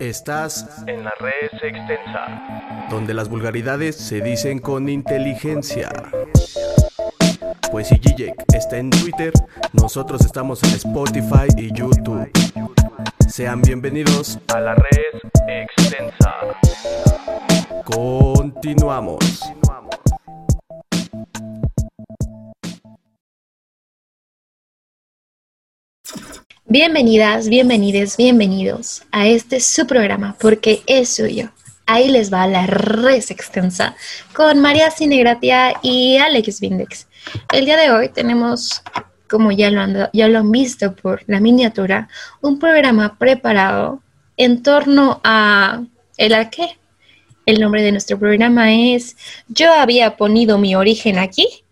Estás en la red extensa, donde las vulgaridades se dicen con inteligencia. Pues si Gijek está en Twitter, nosotros estamos en Spotify y YouTube. Sean bienvenidos a la red extensa. Continuamos. Bienvenidas, bienvenides, bienvenidos a este su programa, porque es suyo. Ahí les va la res extensa con María Cinegratia y Alex Vindex. El día de hoy tenemos, como ya lo, han, ya lo han visto por la miniatura, un programa preparado en torno a el a qué. El nombre de nuestro programa es Yo había ponido mi origen aquí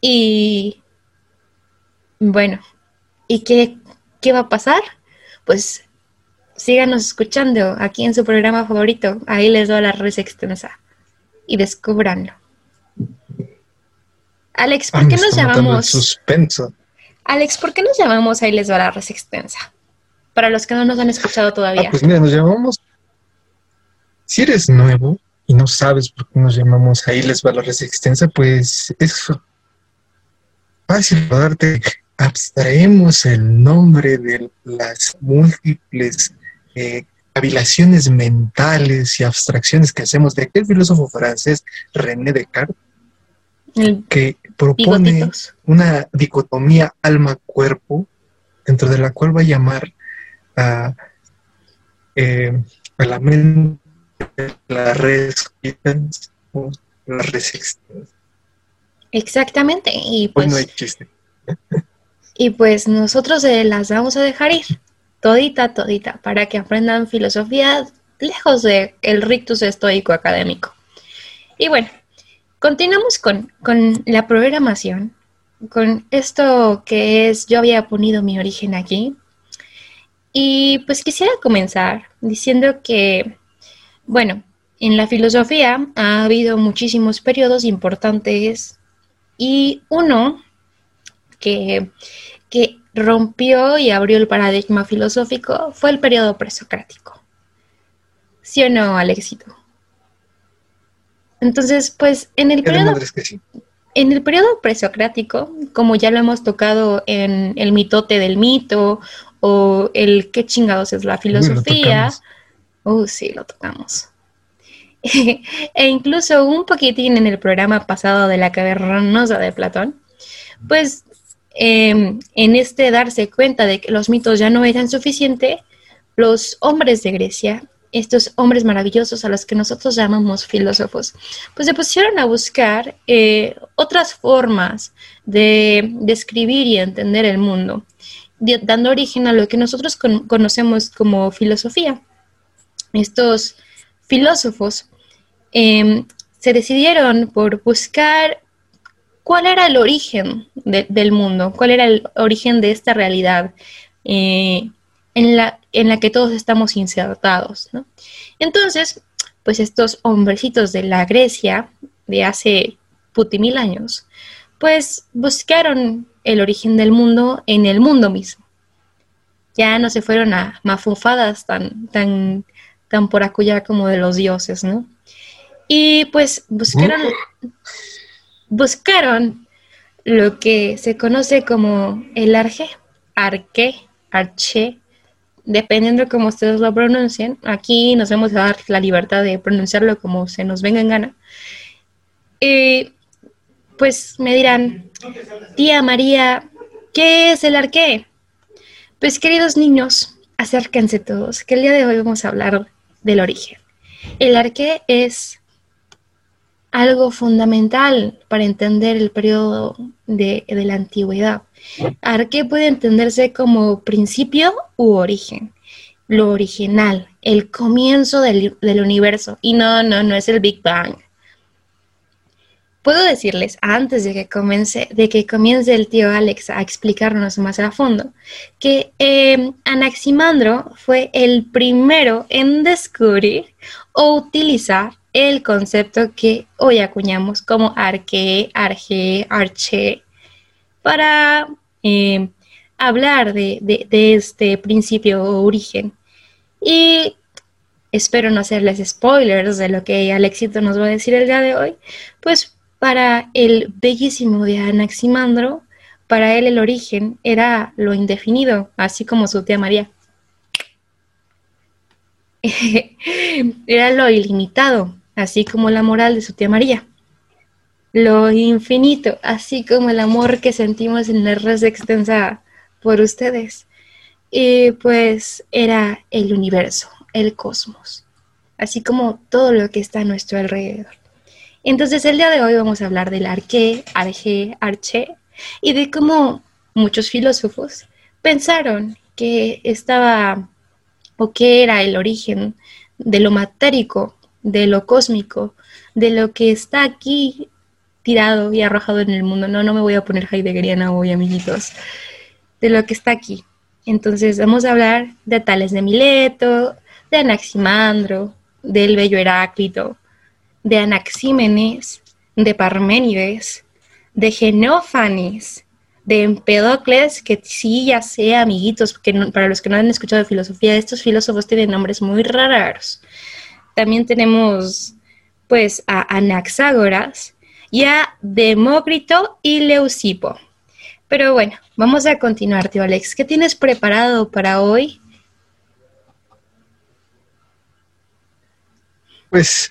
y bueno, ¿y qué ¿Qué va a pasar? Pues síganos escuchando aquí en su programa favorito. Ahí les doy la red extensa. Y descubranlo. Alex, ¿por qué nos llamamos? suspenso. Alex, ¿por qué nos llamamos Ahí les doy la red extensa? Para los que no nos han escuchado todavía. Ah, pues mira, nos llamamos. Si eres nuevo y no sabes por qué nos llamamos Ahí les va la red extensa, pues es fácil darte abstraemos el nombre de las múltiples eh, cavilaciones mentales y abstracciones que hacemos de aquel filósofo francés René Descartes, que propone una dicotomía alma-cuerpo, dentro de la cual va a llamar a, eh, la mente la res la res Exactamente. Y pues, no hay chiste. Y pues nosotros las vamos a dejar ir, todita, todita, para que aprendan filosofía lejos del el rictus estoico académico. Y bueno, continuamos con, con la programación, con esto que es, yo había ponido mi origen aquí. Y pues quisiera comenzar diciendo que, bueno, en la filosofía ha habido muchísimos periodos importantes y uno que, rompió y abrió el paradigma filosófico fue el periodo presocrático. ¿Sí o no, Alexito? Entonces, pues en el periodo... En el periodo presocrático, como ya lo hemos tocado en el mitote del mito o el qué chingados es la filosofía, oh, sí, lo tocamos. e incluso un poquitín en el programa pasado de la cavernosa de Platón, pues Em, en este darse cuenta de que los mitos ya no eran suficientes, los hombres de Grecia, estos hombres maravillosos a los que nosotros llamamos filósofos, pues se pusieron a buscar eh, otras formas de describir y entender el mundo, dando origen a lo que nosotros conocemos como filosofía. Estos filósofos em, se decidieron por buscar cuál era el origen del mundo, cuál era el origen de esta realidad eh, en, la, en la que todos estamos insertados. Entonces, pues estos hombrecitos de la Grecia de hace puti años, pues buscaron el origen del mundo en el mundo mismo. Ya no se fueron a mafufadas tan, tan, tan por acullá como de los dioses, ¿no? Y pues buscaron buscaron lo que se conoce como el arge, arque, arche, dependiendo de cómo ustedes lo pronuncien. Aquí nos vamos a dar la libertad de pronunciarlo como se nos venga en gana. Y pues me dirán, tía María, ¿qué es el arque? Pues queridos niños, acérquense todos, que el día de hoy vamos a hablar del origen. El arque es algo fundamental para entender el periodo de, la antigüedad. Arque puede entenderse como principio u origen, lo original, el comienzo del, universo. Y no, no, no es el Big Bang. Puedo decirles, antes de que, comience, de que comience el tío Alex a explicarnos más a fondo, que eh, Anaximandro fue el primero en descubrir o utilizar el concepto que hoy acuñamos como arque, arge, arche, para eh, hablar de, de este principio o origen. Y espero no hacerles spoilers de lo que Alexito nos va a decir el día de hoy, pues para el bellísimo de Anaximandro, para él el origen era lo indefinido, así como su tía María. era lo ilimitado, así como la moral de su tía María. Lo infinito, así como el amor que sentimos en la red extensa por ustedes. Y pues era el universo, el cosmos, así como todo lo que está a nuestro alrededor. Entonces el día de hoy vamos a hablar del arqué, arjé, arché y de cómo muchos filósofos pensaron que estaba o que era el origen de lo matérico, de lo cósmico, de lo que está aquí tirado y arrojado en el mundo. No, no me voy a poner heideggeriana hoy, amiguitos. De lo que está aquí. Entonces vamos a hablar de Tales de Mileto, de Anaximandro, del bello Heráclito, de Anaxímenes, de Parménides, de Genófanes, de Empedocles, que sí, ya sé, amiguitos, que para los que no han escuchado de filosofía, estos filósofos tienen nombres muy raros. También tenemos, pues, a Anaxágoras y a Demócrito y Leucipo. Pero bueno, vamos a continuar, tío Alex. ¿Qué tienes preparado para hoy? Pues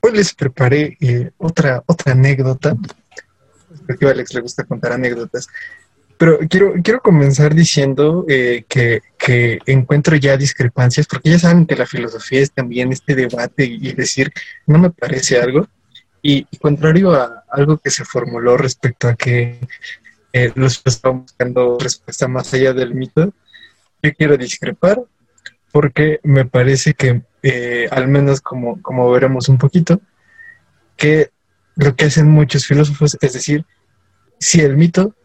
hoy les preparé eh, otra, otra anécdota porque a Alex le gusta contar anécdotas. Pero quiero, quiero comenzar diciendo eh, que, que, encuentro ya discrepancias, porque ya saben que la filosofía es también este debate y decir, no me parece algo. Y, contrario a algo que se formuló respecto a que eh, los estamos buscando respuesta más allá del mito, yo quiero discrepar porque me parece que, eh, al menos como, como veremos un poquito, que lo que hacen muchos filósofos, es decir, sí el mito,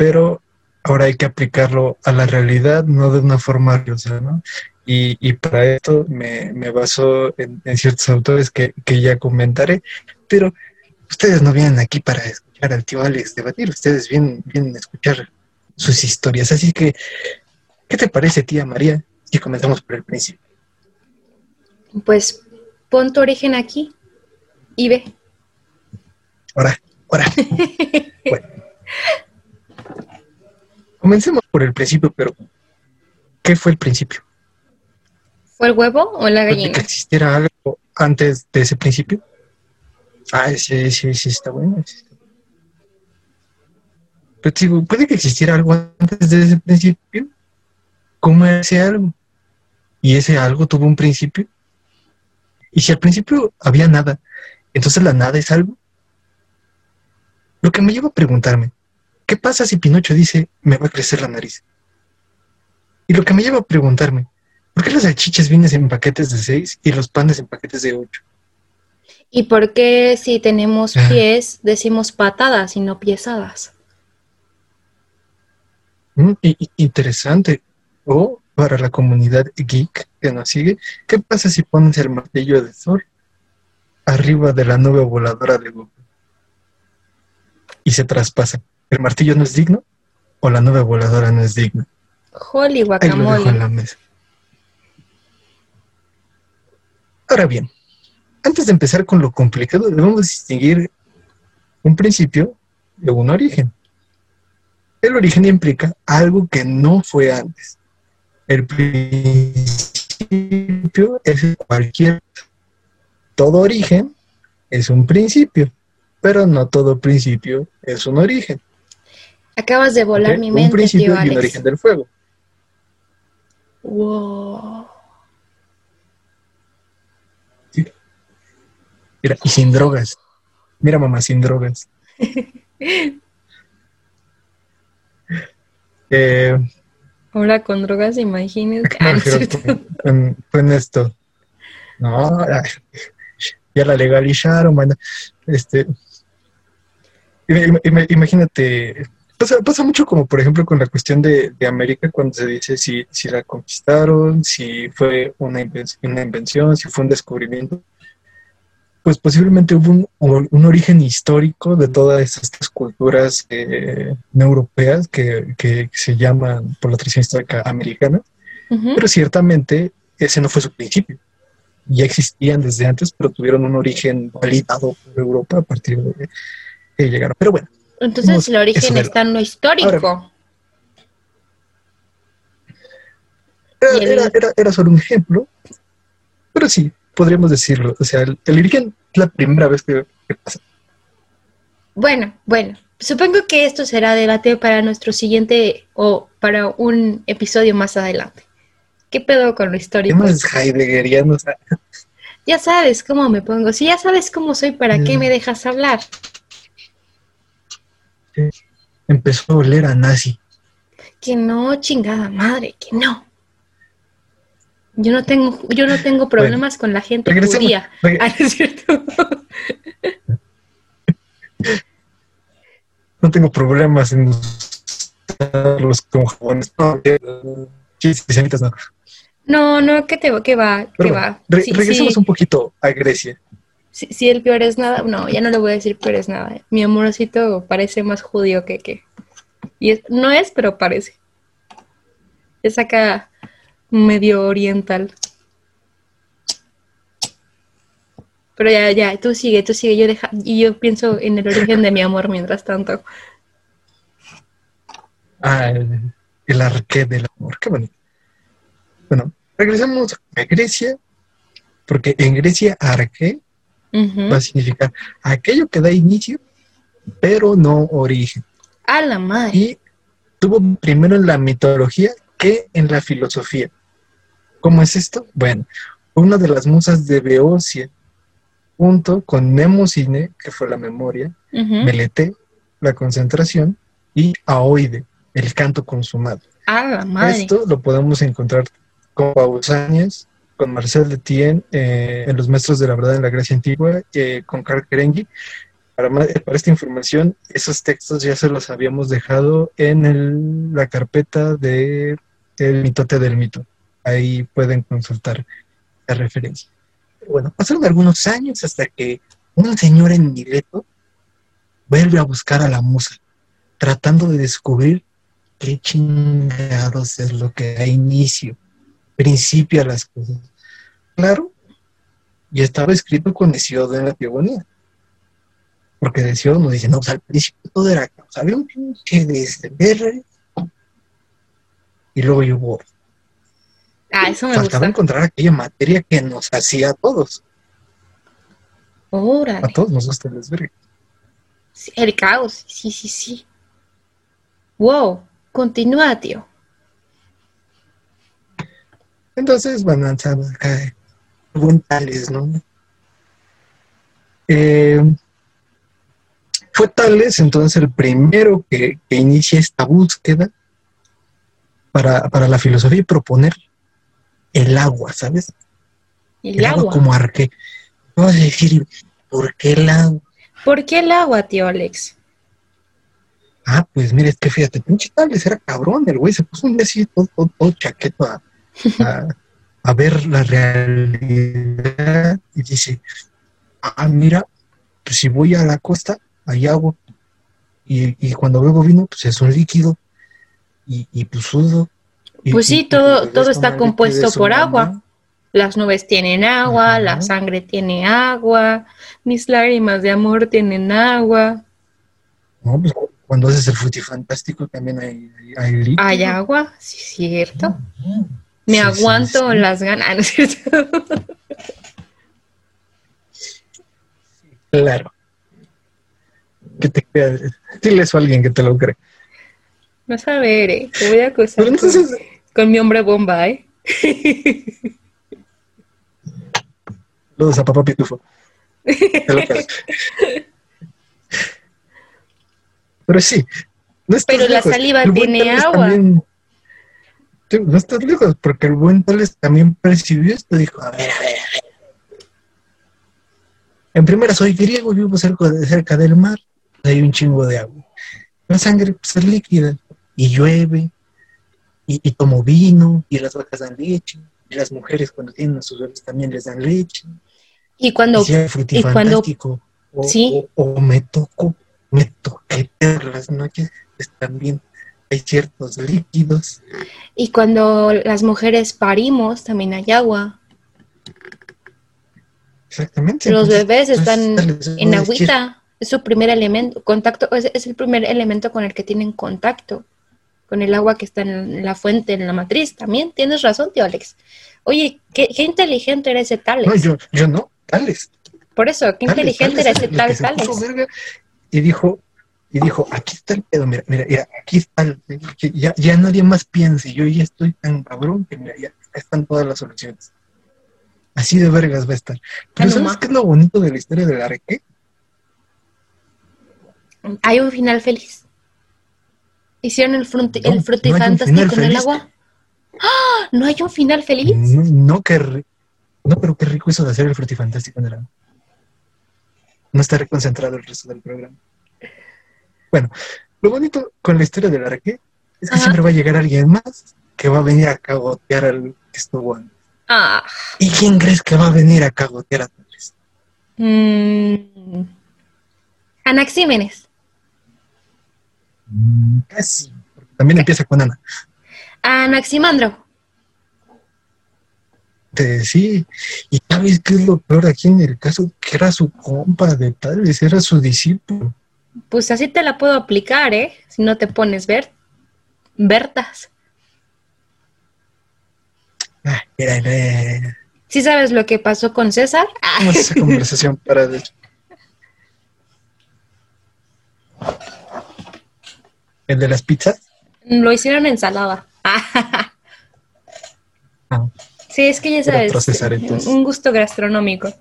pero ahora hay que aplicarlo a la realidad, no de una forma riosa, ¿no? Y, y, para esto me, me baso en, ciertos autores que, que, ya comentaré, pero ustedes no vienen aquí para escuchar al tío Alex debatir, ustedes vienen, vienen a escuchar sus historias. Así que, ¿qué te parece, tía María, si comenzamos por el principio? Pues pon tu origen aquí y ve. Ahora, ahora. bueno. Comencemos por el principio, pero ¿qué fue el principio? ¿Fue el huevo o la gallina? ¿Que existiera algo antes de ese principio? Ah, sí, sí, sí, está bueno. Pero digo, ¿puede que existiera algo antes de ese principio? ¿Cómo ese algo? ¿Y ese algo tuvo un principio? Y si al principio había nada, entonces la nada es algo. Lo que me lleva a preguntarme, ¿qué pasa si Pinocho dice, me va a crecer la nariz? Y lo que me lleva a preguntarme, ¿por qué las salchichas vienen en paquetes de seis y los panes en paquetes de ocho? ¿Y por qué si tenemos ah. pies decimos patadas y no piesadas? Mm, interesante. O para la comunidad geek que nos sigue, ¿qué pasa si pones el martillo de Thor arriba de la nube voladora de Goku? y se traspasa. ¿El martillo no es digno o la nube voladora no es digna? Holy guacamole. Ahora bien, antes de empezar con lo complicado, debemos distinguir un principio de un origen. El origen implica algo que no fue antes. El principio es cualquier... Todo origen es un principio pero no todo principio es un origen. Acabas de volar mi mente. Un principio y un origen del fuego. Wow. Mira, y sin drogas. Mira, mamá, sin drogas. eh, Ahora con drogas, imagínate. con, esto. No, ya la legalizaron, bueno, este, Imagínate, pasa, mucho como por ejemplo con la cuestión de, América cuando se dice si, si la conquistaron, si fue una invención, una invención, si fue un descubrimiento. pues posiblemente hubo un, origen histórico de todas estas culturas eh, europeas que, se llaman por la tradición histórica americana, pero ciertamente ese no fue su principio. Ya existían desde antes, pero tuvieron un origen validado por Europa a partir de que llegaron. Pero bueno. Entonces el origen está en lo histórico. era, era, solo un ejemplo, pero sí, podríamos decirlo. O sea, el, origen es la primera vez que, pasa. Bueno, bueno. Supongo que esto será debate para nuestro siguiente o para un episodio más adelante. ¿Qué pedo con lo histórico? más heideggeriano? Ya sabes cómo me pongo. Si ya sabes cómo soy, ¿para qué mm. me dejas hablar? Empezó a oler a nazi. Que no, chingada madre, que no. Yo no tengo, yo no tengo problemas con la gente judía. Ah, es cierto? no tengo problemas en los con jabones. No, no, ¿qué te qué va? ¿Qué va? regresemos un poquito a Grecia. Si, el peor es nada, no, ya no le voy a decir peor es nada. Mi amorcito parece más judío que que. Y no es, pero parece. Es acá medio oriental. Pero ya, ya, tú sigue, tú sigue. Yo deja, y yo pienso en el origen de mi amor mientras tanto. Ah, el, arqué del amor, qué bonito. Bueno, regresamos a Grecia, porque en Grecia arqué va a significar aquello que da inicio, pero no origen. A la madre. Y tuvo primero en la mitología que en la filosofía. ¿Cómo es esto? Bueno, una de las musas de Beocia, junto con Nemocine, que fue la memoria, Melete, la concentración, y Aoide, el canto consumado. Ah, Esto lo podemos encontrar con Pausanias, con Marcel de Tien, eh, en Los Maestros de la Verdad en la Grecia Antigua, eh, con Karl Kerengi. Para, para, esta información, esos textos ya se los habíamos dejado en la carpeta de El mitote del mito ahí pueden consultar la referencia. bueno, pasaron algunos años hasta que una señora en Mileto vuelve a buscar a la musa, tratando de descubrir qué chingados es lo que da inicio, principio a las cosas. Claro, y estaba escrito con Hesiodo en la teogonía. Porque Hesiodo nos dice, no, pues al principio todo era caos. Había un pinche de y luego hubo Ah, eso me Faltaba encontrar aquella materia que nos hacía a todos. Órale. A todos nos gusta el desvergue. el caos, sí, sí, sí. Wow, continúa, tío. Entonces, bueno, acá buen Tales, ¿no? Eh, fue Tales entonces el primero que, inicia esta búsqueda para, para la filosofía y proponer el agua, ¿sabes? El, agua. como arque. Vamos a decir, ¿por qué el agua? ¿Por qué el agua, tío Alex? Ah, pues mire, es que fíjate, pinche Tales era cabrón, el güey se puso un día así todo, todo, chaqueto a, a, ver la realidad y dice, ah, mira, pues si voy a la costa, hay agua. Y, y cuando bebo vino, pues es un líquido. Y, y pues sudo. Pues sí, todo, todo está compuesto por agua. Las nubes tienen agua, la sangre tiene agua, mis lágrimas de amor tienen agua. No, pues cuando haces el frutifantástico también hay, hay líquido. Hay agua, sí, cierto. Me aguanto las ganas, Claro. Que te Dile eso a alguien que te lo cree. Vas a ver, eh. Te voy a acusar con, mi hombre bomba, ¿eh? Saludos a papá Pitufo. Pero sí. No Pero la saliva tiene agua. No estás lejos, porque el buen Tales también percibió esto. Dijo, a ver, a ver, a ver. En primera, soy griego, vivo cerca, cerca del mar. Hay un chingo de agua. La sangre pues, es líquida y llueve, y, tomo vino, y las vacas dan leche, y las mujeres cuando tienen a sus bebés también les dan leche. Y cuando, y cuando o, ¿sí? o, me toco, me toqué las noches, están bien, hay ciertos líquidos. Y cuando las mujeres parimos, también hay agua. Exactamente. Los bebés están en agüita. Es su primer elemento, contacto, es, es, el primer elemento con el que tienen contacto, con el agua que está en la fuente, en la matriz. También tienes razón, tío Alex. Oye, qué, inteligente eres ese Tales. No, yo, yo no, Tales. Por eso, qué inteligente era ese tal Tales. Y dijo, y dijo, aquí está el pedo, mira, mira, mira aquí está el, ya, ya nadie más piense, yo ya estoy tan cabrón que mira, ya están todas las soluciones. Así de vergas va a estar. Pero ¿sabes qué es lo bonito de la historia del areque? Hay un final feliz. Hicieron el, frut el frutifantástico en el agua. ¡Ah! ¿No hay un final feliz? No, que no, pero qué rico eso de hacer el frutifantástico en el agua. No está reconcentrado el resto del programa. Bueno, lo bonito con la historia del areque es que siempre va a llegar alguien más que va a venir a cagotear al que estuvo antes. Ah. ¿Y quién crees que va a venir a cagotear a Tales? Mm. Anaxímenes. Mm, casi. También empieza con Ana. Anaximandro. sí, y sabes qué es lo peor aquí en el caso, que era su compa de Tales, era su discípulo. Pues así te la puedo aplicar, ¿eh? Si no te pones ver, Bertas. Ah, mira, ¿Sí sabes lo que pasó con César? Vamos a esa conversación para de ¿El de las pizzas? Lo hicieron ensalada. Ah. Sí, es que ya sabes, un gusto gastronómico.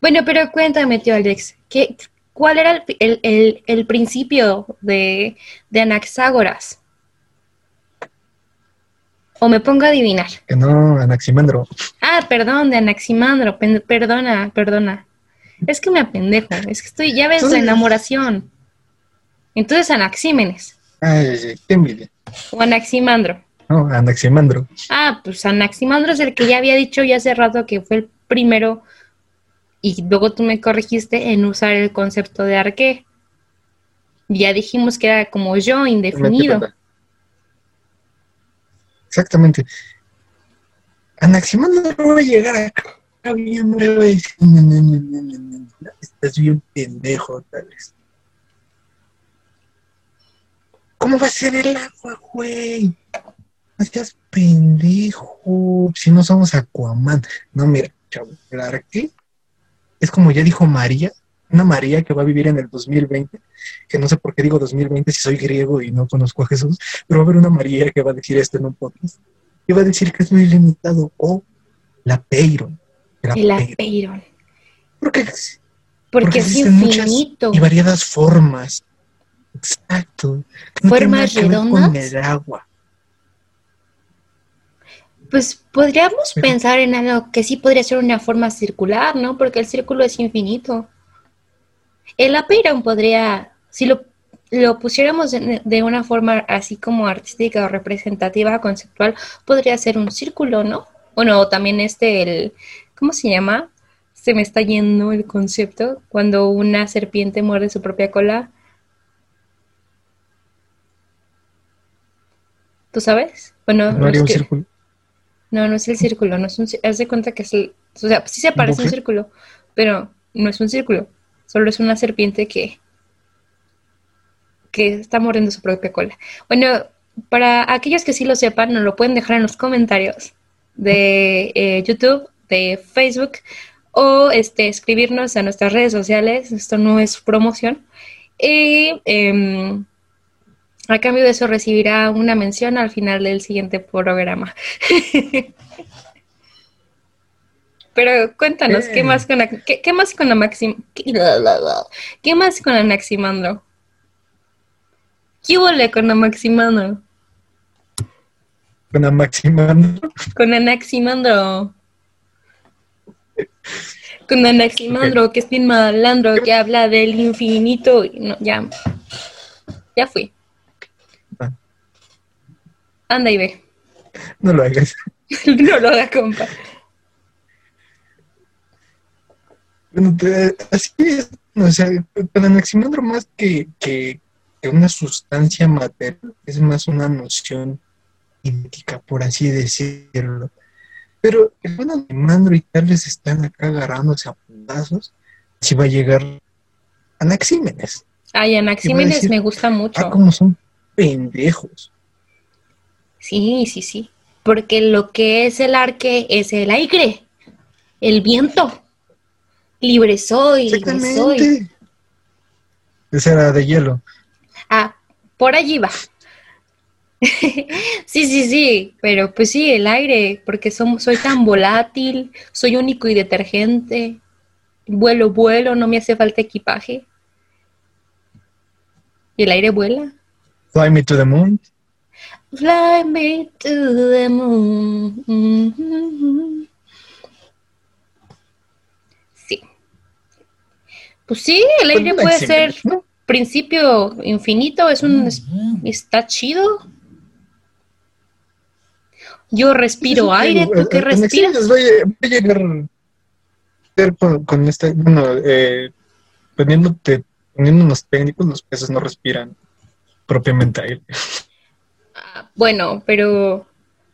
Bueno, pero cuéntame, tío Alex, ¿qué, ¿cuál era el, principio de, de Anaxágoras? O me pongo a adivinar. Que no, Anaximandro. Ah, perdón, de Anaximandro. perdona, perdona. Es que me apendejo. Es que estoy, ya ves, la enamoración. Entonces, Anaxímenes. Ay, qué envidia. O Anaximandro. No, Anaximandro. Ah, pues Anaximandro es el que ya había dicho ya hace rato que fue el primero y luego tú me corregiste en usar el concepto de arqué. Ya dijimos que era como yo, indefinido. Exactamente. Anaximandro no va a llegar acá bien, no, estás bien pendejo, tal vez. ¿Cómo va a ser el agua, güey? No seas pendejo. Si no somos Aquaman. No, mira, chavo, el arque es como ya dijo María, una María que va a vivir en el 2020, que no sé por qué digo 2020 si soy griego y no conozco a Jesús, pero va a haber una María que va a decir esto en un podcast iba a decir que es muy limitado o la Peyron. La Peyron. Porque, porque, es infinito. y variadas formas. Exacto. formas redondas. Con el agua. Pues podríamos pensar en algo que sí podría ser una forma circular, ¿no? Porque el círculo es infinito. El Apeiron podría, si lo lo pusiéramos de, una forma así como artística o representativa, conceptual, podría ser un círculo, ¿no? Bueno, también este, el, ¿cómo se llama? Se me está yendo el concepto, cuando una serpiente muerde su propia cola. ¿Tú sabes? Bueno, no, un círculo. No, no es el círculo, no es un haz de cuenta que es el, o sea, sí se parece un círculo, pero no es un círculo, solo es una serpiente que que está mordiendo su propia cola. Bueno, para aquellos que sí lo sepan, nos lo pueden dejar en los comentarios de eh, YouTube, de Facebook o este, escribirnos a nuestras redes sociales. Esto no es promoción. Y em, a cambio de eso recibirá una mención al final del siguiente programa. Pero cuéntanos, ¿qué más con qué, más con la Maxim qué más con Anaximandro? ¿Qué huele con Anaximandro? ¿Con Anaximandro? Con Anaximandro. Con Anaximandro, que es bien malandro, que habla del infinito. No, ya. Ya fui. Anda y ve. No lo hagas. no lo hagas, compa. Bueno, así es. O sea, el anaximandro más que, que, una sustancia material, es más una noción idéntica, por así decirlo. Pero el buen anaximandro y tal vez están acá agarrándose a puntazos, si va a llegar Anaxímenes. Ay, Anaxímenes me gusta mucho. Ah, como son pendejos. Sí, sí, sí. Porque lo que es el arque es el aire, el viento. Libre soy, libre soy. Esa era de hielo. Ah, por allí va. sí, sí, sí, pero pues sí, el aire, porque somos, soy tan volátil, soy único y detergente, vuelo, vuelo, no me hace falta equipaje. ¿Y el aire vuela? Fly me to the moon. Fly me to the moon. Sí. Pues sí, el pues aire puede ser principio infinito, es un está chido. Yo respiro aire, ¿tú qué respiras? Voy a, llegar con, con este, bueno, eh, poniéndote unos técnicos, los peces no respiran propiamente aire. Bueno, pero,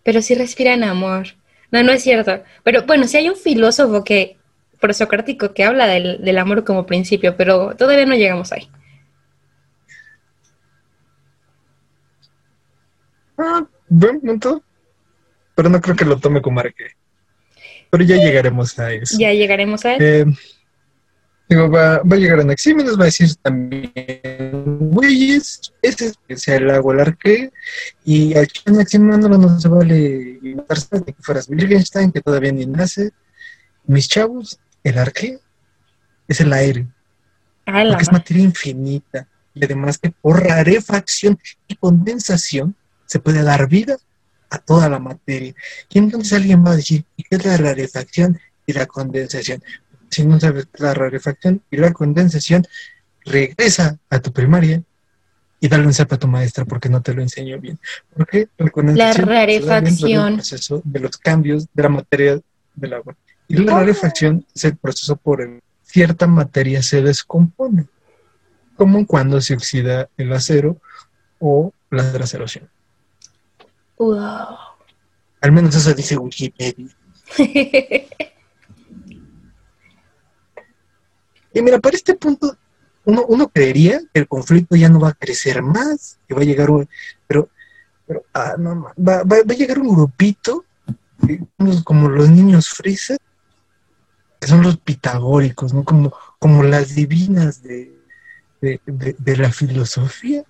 pero sí respiran amor. No, no es cierto. Pero bueno, si hay un filósofo que, prosocrático, que habla del, del amor como principio, pero todavía no llegamos ahí. Ah, buen punto. Pero no creo que lo tome como arque. Pero ya llegaremos a eso. Ya llegaremos a eso. Eh, Digo, va, va, a llegar a Anaxímenes, va a decir también, güeyes, ese es especial hago el arque, y al Anaxímenes no se vale inventarse de que fueras Wittgenstein, que todavía ni nace. Mis chavos, el arque es el aire, porque es materia infinita, y además que por rarefacción y condensación se puede dar vida a toda la materia. Y entonces alguien va a decir, ¿y qué es la rarefacción y la condensación? Si no sabes la rarefacción y la condensación, regresa a tu primaria y dale un zap a tu maestra porque no te lo enseñó bien. Porque la, rarefacción. proceso de los cambios de la materia del agua. Y la rarefacción es el proceso por el cierta materia se descompone, como cuando se oxida el acero o la erosión. Wow. Al menos eso dice Wikipedia. Y mira, para este punto, uno, uno creería que el conflicto ya no va a crecer más, que va a llegar un... Pero, pero ah, no, va, va, a llegar un grupito, como los niños frises, que son los pitagóricos, ¿no? Como, como las divinas de, de, la filosofía.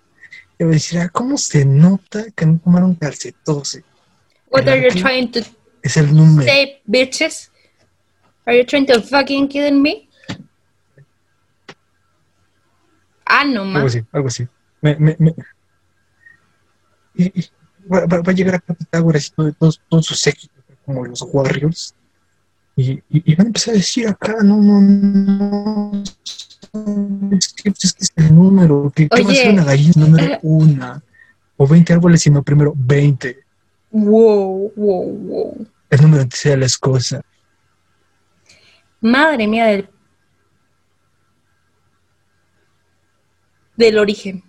Y va a decir, ah, ¿cómo se nota que no tomaron calcetose? What are you trying to es el número. say, bitches? Are you trying to fucking kill me? Ah, no más. Algo así, algo así. Me, me, me... Y, va, va, a llegar a Pitágoras y todo, todos, todos sus séquitos, como los Warriors. Y, y, van a empezar a decir acá, no, no, no. Es que, es que es el número, que, va a ser una gallina número una. O 20 árboles, sino primero 20. Wow, wow, wow. El número antes sea las cosas. Madre mía del del origen.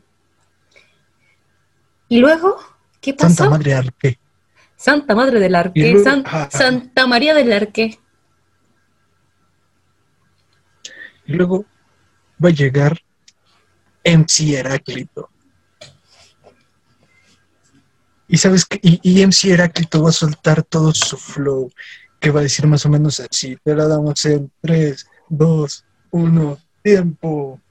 Y luego, ¿qué pasó? Santa Madre Arque. Santa Madre del Arque, ah. Santa María del Arque. Y luego va a llegar MC Heráclito. Y sabes que, y, y, MC Heráclito va a soltar todo su flow, que va a decir más o menos así. Te la damos en 3, 2, 1, tiempo.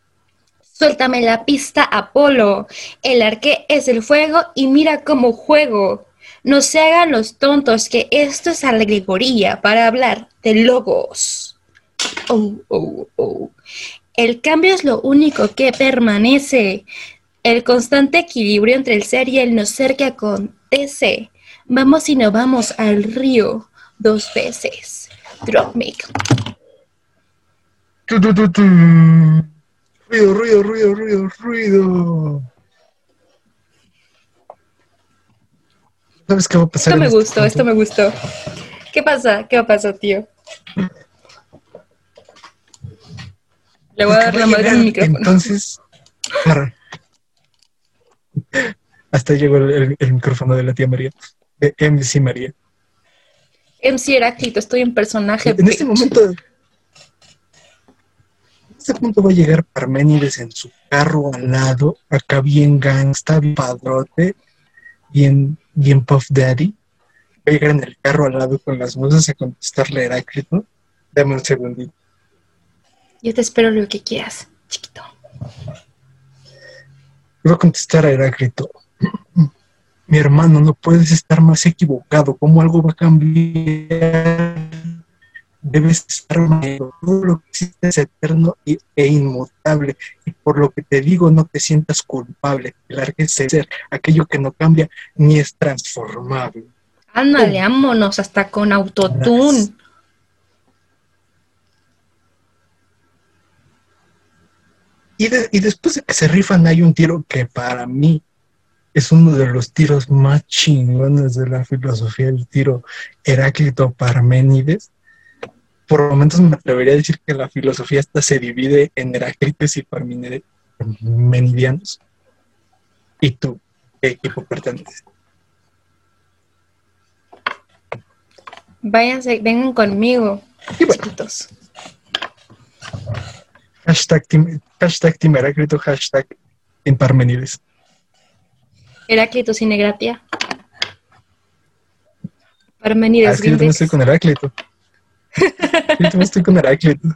Suéltame la pista, Apolo. El arque es el fuego y mira cómo juego. No se hagan los tontos que esto es alegoría para hablar de logos. Oh, oh, oh. El cambio es lo único que permanece. El constante equilibrio entre el ser y el no ser que acontece. Vamos y no vamos al río dos veces. Drop mic. Ruido, ruido, ruido, ruido, ruido. ¿Sabes qué va a pasar? Esto me este gustó, esto me gustó. ¿Qué pasa? ¿Qué va a pasar, tío? Le voy a dar la madre al micrófono. Entonces, hasta llegó el, micrófono de la tía María, de MC María. MC Heráclito, estoy en personaje. En este momento, en este punto va a llegar Parménides en su carro al lado, acá bien gangsta, bien padrote, bien, bien Puff Daddy. Va a llegar en el carro al lado con las musas a contestarle a Heráclito. Dame un segundito. Yo te espero lo que quieras, chiquito. Voy a contestar a Heráclito. Mi hermano, no puedes estar más equivocado. ¿Cómo algo va a cambiar? Debes estar malo. Todo lo que existe es eterno e inmutable. Y por lo que te digo, no te sientas culpable. Largues de ser aquello que no cambia ni es transformable. Ándale, vámonos hasta con autotune. Y, después de que se rifan hay un tiro que para mí es uno de los tiros más chingones de la filosofía, el tiro Heráclito Parménides. Por momentos me atrevería a decir que la filosofía hasta se divide en Heráclitos y Parmenidianos. ¿Y tú, qué equipo perteneces? Váyanse, vengan conmigo, y Hashtag team, hashtag team Heráclito, hashtag Team Parmenides. Heráclito sin gratia. Parmenides. Ah, es que yo también estoy con Heráclito. Yo también estoy con Heráclito.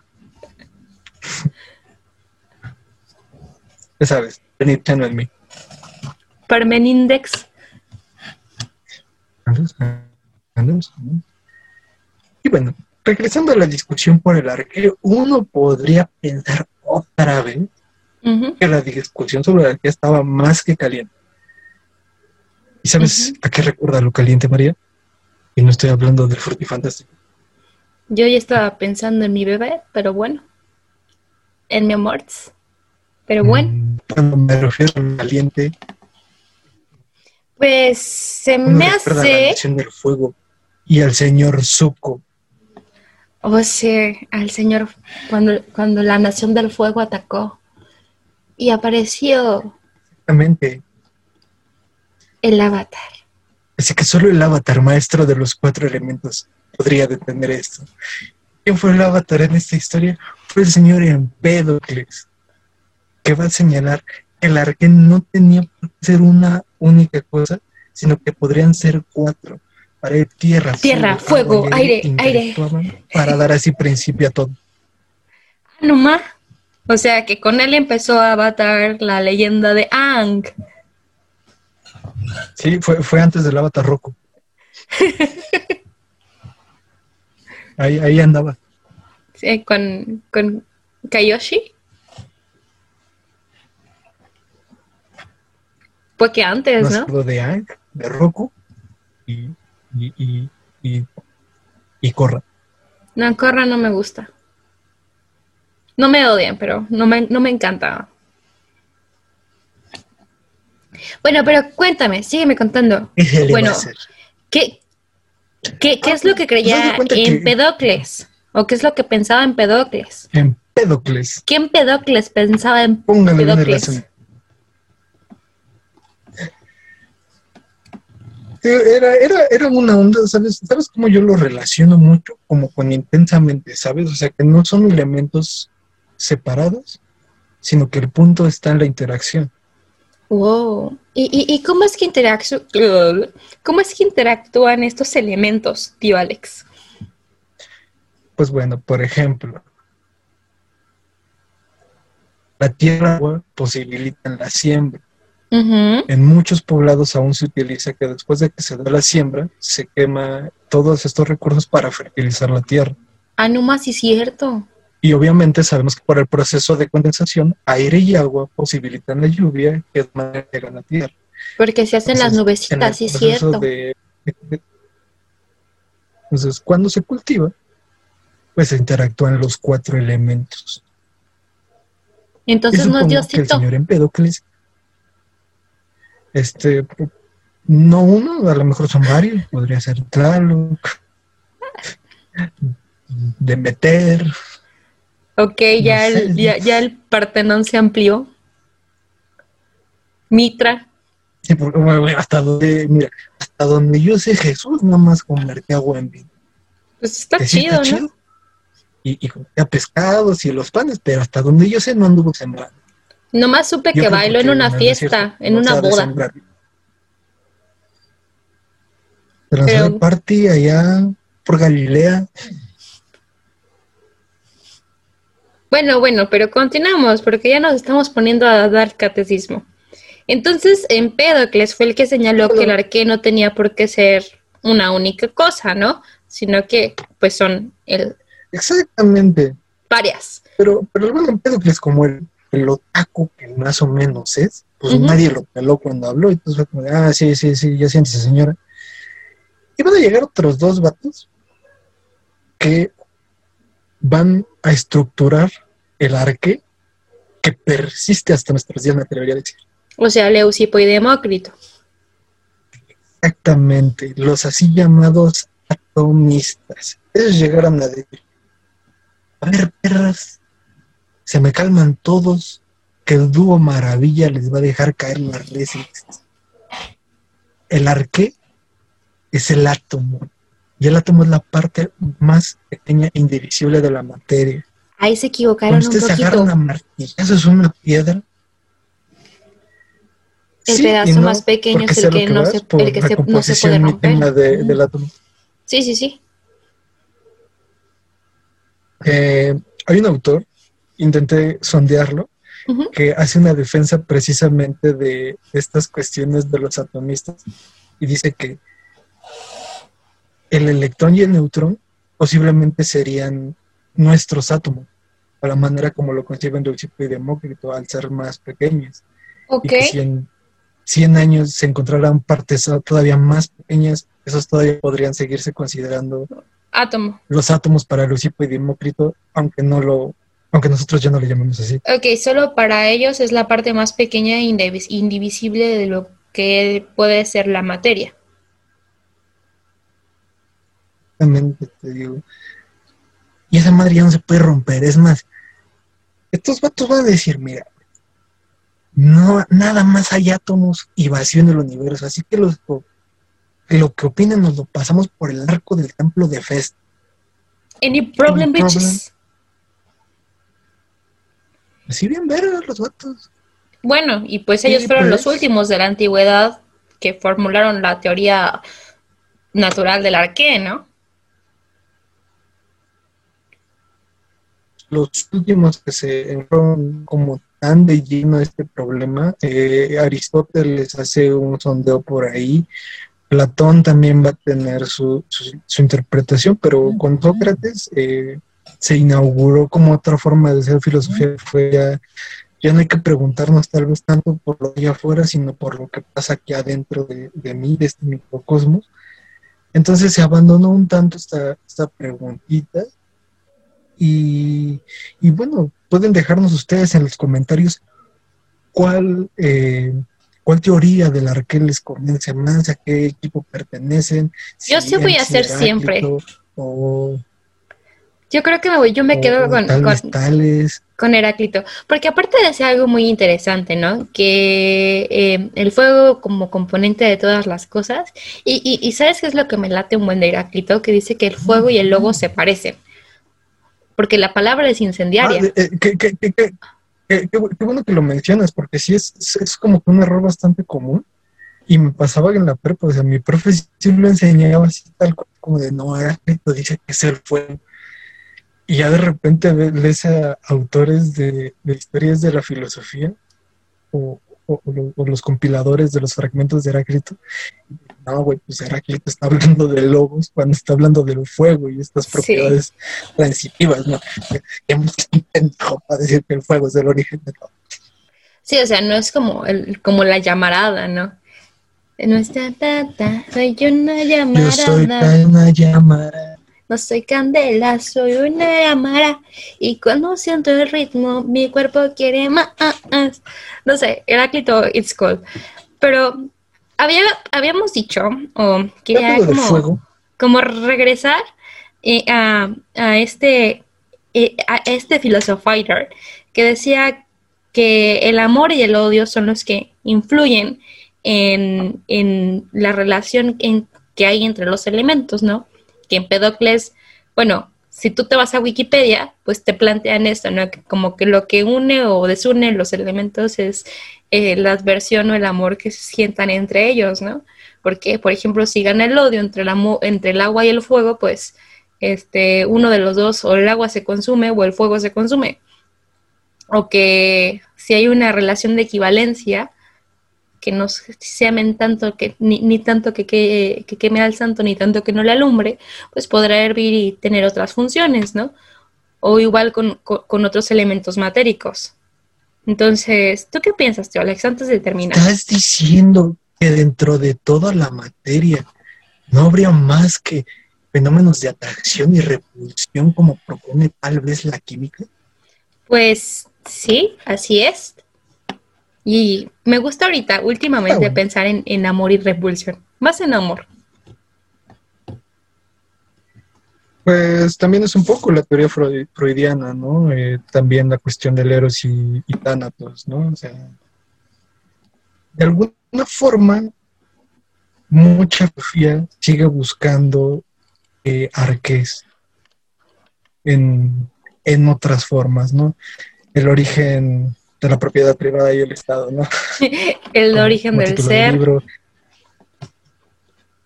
ya sabes, Benito en mí. Parmenindex. Y bueno, regresando a la discusión por el arquero, uno podría pensar otra vez que la discusión sobre el arquero estaba más que caliente. ¿Y sabes a qué recuerda lo caliente, María? Y no estoy hablando del frutifantástico. Yo ya estaba pensando en mi bebé, pero bueno. En mi amor. Pero mm, bueno. Cuando me refiero a caliente. Pues se me hace. la del fuego y al señor Zuko Oh, sí, al Señor, cuando, cuando la Nación del Fuego atacó y apareció. Exactamente. El avatar. Así que solo el avatar, maestro de los cuatro elementos, podría detener esto. ¿Quién fue el avatar en esta historia? Fue el señor Empédocles, que va a señalar que el arquén no tenía por qué ser una única cosa, sino que podrían ser cuatro tierra, tierra, fuego, aire, aire, Para dar así principio a todo. Ah, no más. O sea que con él empezó a avatar la leyenda de Ang. Sí, fue, fue antes del avatar roco. ahí, ahí andaba. Sí, con, con Kayoshi. Fue que antes, ¿no? De Ang, de Roku y y, y, y, Corra. No, Corra no me gusta. No me odian, pero no me, no me encanta. Bueno, pero cuéntame, sígueme contando. Bueno, ¿qué, qué, qué es lo que creía Empedocles? ¿O qué es lo que pensaba Empedocles? Empedocles. ¿Qué Empedocles pensaba en Empedocles? era, era, era una onda, ¿sabes? ¿Sabes cómo yo lo relaciono mucho? Como con intensamente, ¿sabes? O sea, que no son elementos separados, sino que el punto está en la interacción. Wow. ¿Y, y, cómo, es que cómo es que interactúan estos elementos, tío Alex? Pues bueno, por ejemplo, la tierra posibilita la siembra. En muchos poblados aún se utiliza que después de que se da la siembra, se quema todos estos recursos para fertilizar la tierra. Ah, no más, sí cierto. Y obviamente sabemos que por el proceso de condensación, aire y agua posibilitan la lluvia que es llega a la tierra. Porque se hacen las nubecitas, sí cierto. entonces, cuando se cultiva, pues se interactúan los cuatro elementos. Entonces no es Diosito. el señor Empédocles este, no uno, a lo mejor son varios, podría ser Tlaloc, Demeter, Ok, ya, el, ya, ya el Partenón se amplió. Mitra. Sí, porque, hasta donde, mira, hasta donde yo sé Jesús nada más convertía en vino. Pues está chido, ¿no? Y, y comía pescados y los panes, pero hasta donde yo sé no anduvo sembrando. Nomás supe que bailó en una fiesta, en una boda. Pero... party allá por Galilea. Bueno, bueno, pero continuamos porque ya nos estamos poniendo a dar catecismo. Entonces, Empédocles fue el que señaló que el arqué no tenía por qué ser una única cosa, ¿no? Sino que, pues, son el... Exactamente. Varias. Pero, pero el buen Empédocles, como el, el otaku que más o menos es, pues nadie lo peló cuando habló, y pues fue como ah, sí, sí, sí, ya siéntese, señora. Y van a llegar otros dos vatos que van a estructurar el arque que persiste hasta nuestros días, me atrevería a decir. O sea, Leucipo y Demócrito. Exactamente, los así llamados atomistas. Ellos llegaron a decir, a ver, perras, se me calman todos, que el dúo maravilla les va a dejar caer las redes. El arqué es el átomo, y el átomo es la parte más pequeña e indivisible de la materia. Ahí se equivocaron un poquito. agarran a eso es una piedra, El Sí, pedazo no más pequeño es el que, no se, el que se- no se puede romper. de- del átomo. Sí, sí, sí. Eh, hay un autor, intenté sondearlo, que hace una defensa precisamente de estas cuestiones de los atomistas y dice que el electrón y el neutrón posiblemente serían nuestros átomos, a la manera como lo conciben Leucipo y Demócrito, al ser más pequeños. Y que si en 100 años se encontrarán partes todavía más pequeñas, esos todavía podrían seguirse considerando Átomo. los átomos para Leucipo y Demócrito, aunque no lo, aunque nosotros ya no le llamemos así. Ok, solo para ellos es la parte más pequeña e indivis- indivisible de lo que puede ser la materia. Exactamente, te digo. Y esa madre ya no se puede romper. Es más, estos vatos van a decir, mira, no, nada más hay átomos y vacío en el universo, así que los, lo que opinen nos lo pasamos por el arco del templo de Fest. Any problem, Any problem? bitches? Así bien vergas los vatos. Bueno, y pues Sí, ellos fueron pues. los últimos de la antigüedad que formularon la teoría natural del arqué, ¿no? Los últimos que se entraron como tan de lleno a este problema, eh, Aristóteles hace un sondeo por ahí, Platón también va a tener su, su, su interpretación, pero con Sócrates eh, se inauguró como otra forma de hacer filosofía, fue ya, ya no hay que preguntarnos tal vez tanto por lo de afuera, sino por lo que pasa aquí adentro de, de mí, de este microcosmos. Entonces se abandonó un tanto esta, esta preguntita y, y bueno, pueden dejarnos ustedes en los comentarios cuál, eh, cuál teoría del arqué les convence más, a qué equipo pertenecen. Yo sí voy a hacer siempre. O, Yo creo que me, voy, yo me o- quedo con, con, tales. con Heráclito, porque aparte de ser algo muy interesante, ¿no? Que eh, el fuego como componente de todas las cosas, y, y, y ¿sabes qué es lo que me late un buen de Heráclito? Que dice que el fuego y el lobo se parecen, porque la palabra es incendiaria. Ah, de- eh, qué, qué- qué- qué- qué- qué bu- qué bueno que lo mencionas, porque sí es, es- como que un error bastante común. Y me pasaba en la prepa, o sea, mi profe sí lo enseñaba así tal cual, como de no, Heráclito dice que es el fuego. Y ya de repente lees a autores de, de historias de la filosofía o, o- o los compiladores de los fragmentos de Heráclito. No, güey, pues Heráclito está hablando de lobos cuando está hablando del fuego y estas Sí. propiedades transitivas, ¿no? Que intentado para decir que el fuego es el origen de todo. Sí, o sea, no es como, el, como la llamarada, ¿no? No está tata, soy una Yo soy llamarada. una llamada. No soy candela, soy una llamara. Y cuando siento el ritmo, mi cuerpo quiere más. No sé, Heráclito, it's cool. Pero había, habíamos dicho, o quería como, fuego, como regresar eh, a, a este eh, a este filosofiter que decía que el amor y el odio son los que influyen en, en la relación en, que hay entre los elementos, ¿no? Que Empedocles, bueno, si tú te vas a Wikipedia, pues te plantean esto, ¿no? como que lo que une o desune los elementos es eh, la adversión o el amor que se sientan entre ellos, ¿no? Porque, por ejemplo, si gana el odio entre el, agua y el fuego, pues este, uno de los dos, o el agua se consume o el fuego se consume. O que si hay una relación de equivalencia, que no se amen tanto que ni, tanto que, que, queme al santo ni tanto que no le alumbre, pues podrá hervir y tener otras funciones, ¿no? O igual con, otros elementos matéricos. Entonces, ¿tú qué piensas, tío Alex, antes de terminar? Estás diciendo que dentro de toda la materia no habría más que fenómenos de atracción y repulsión como propone tal vez la química. Pues sí, así es. Y me gusta ahorita, últimamente, pensar en, amor y repulsión. Más en amor. Pues también es un poco la teoría freudiana, ¿no? Eh, también la cuestión del eros y, y tánatos, ¿no? O sea, de alguna forma, mucha filosofía sigue buscando eh, arques en, en otras formas, ¿no? El origen de la propiedad privada y el Estado, ¿no? el origen del ser.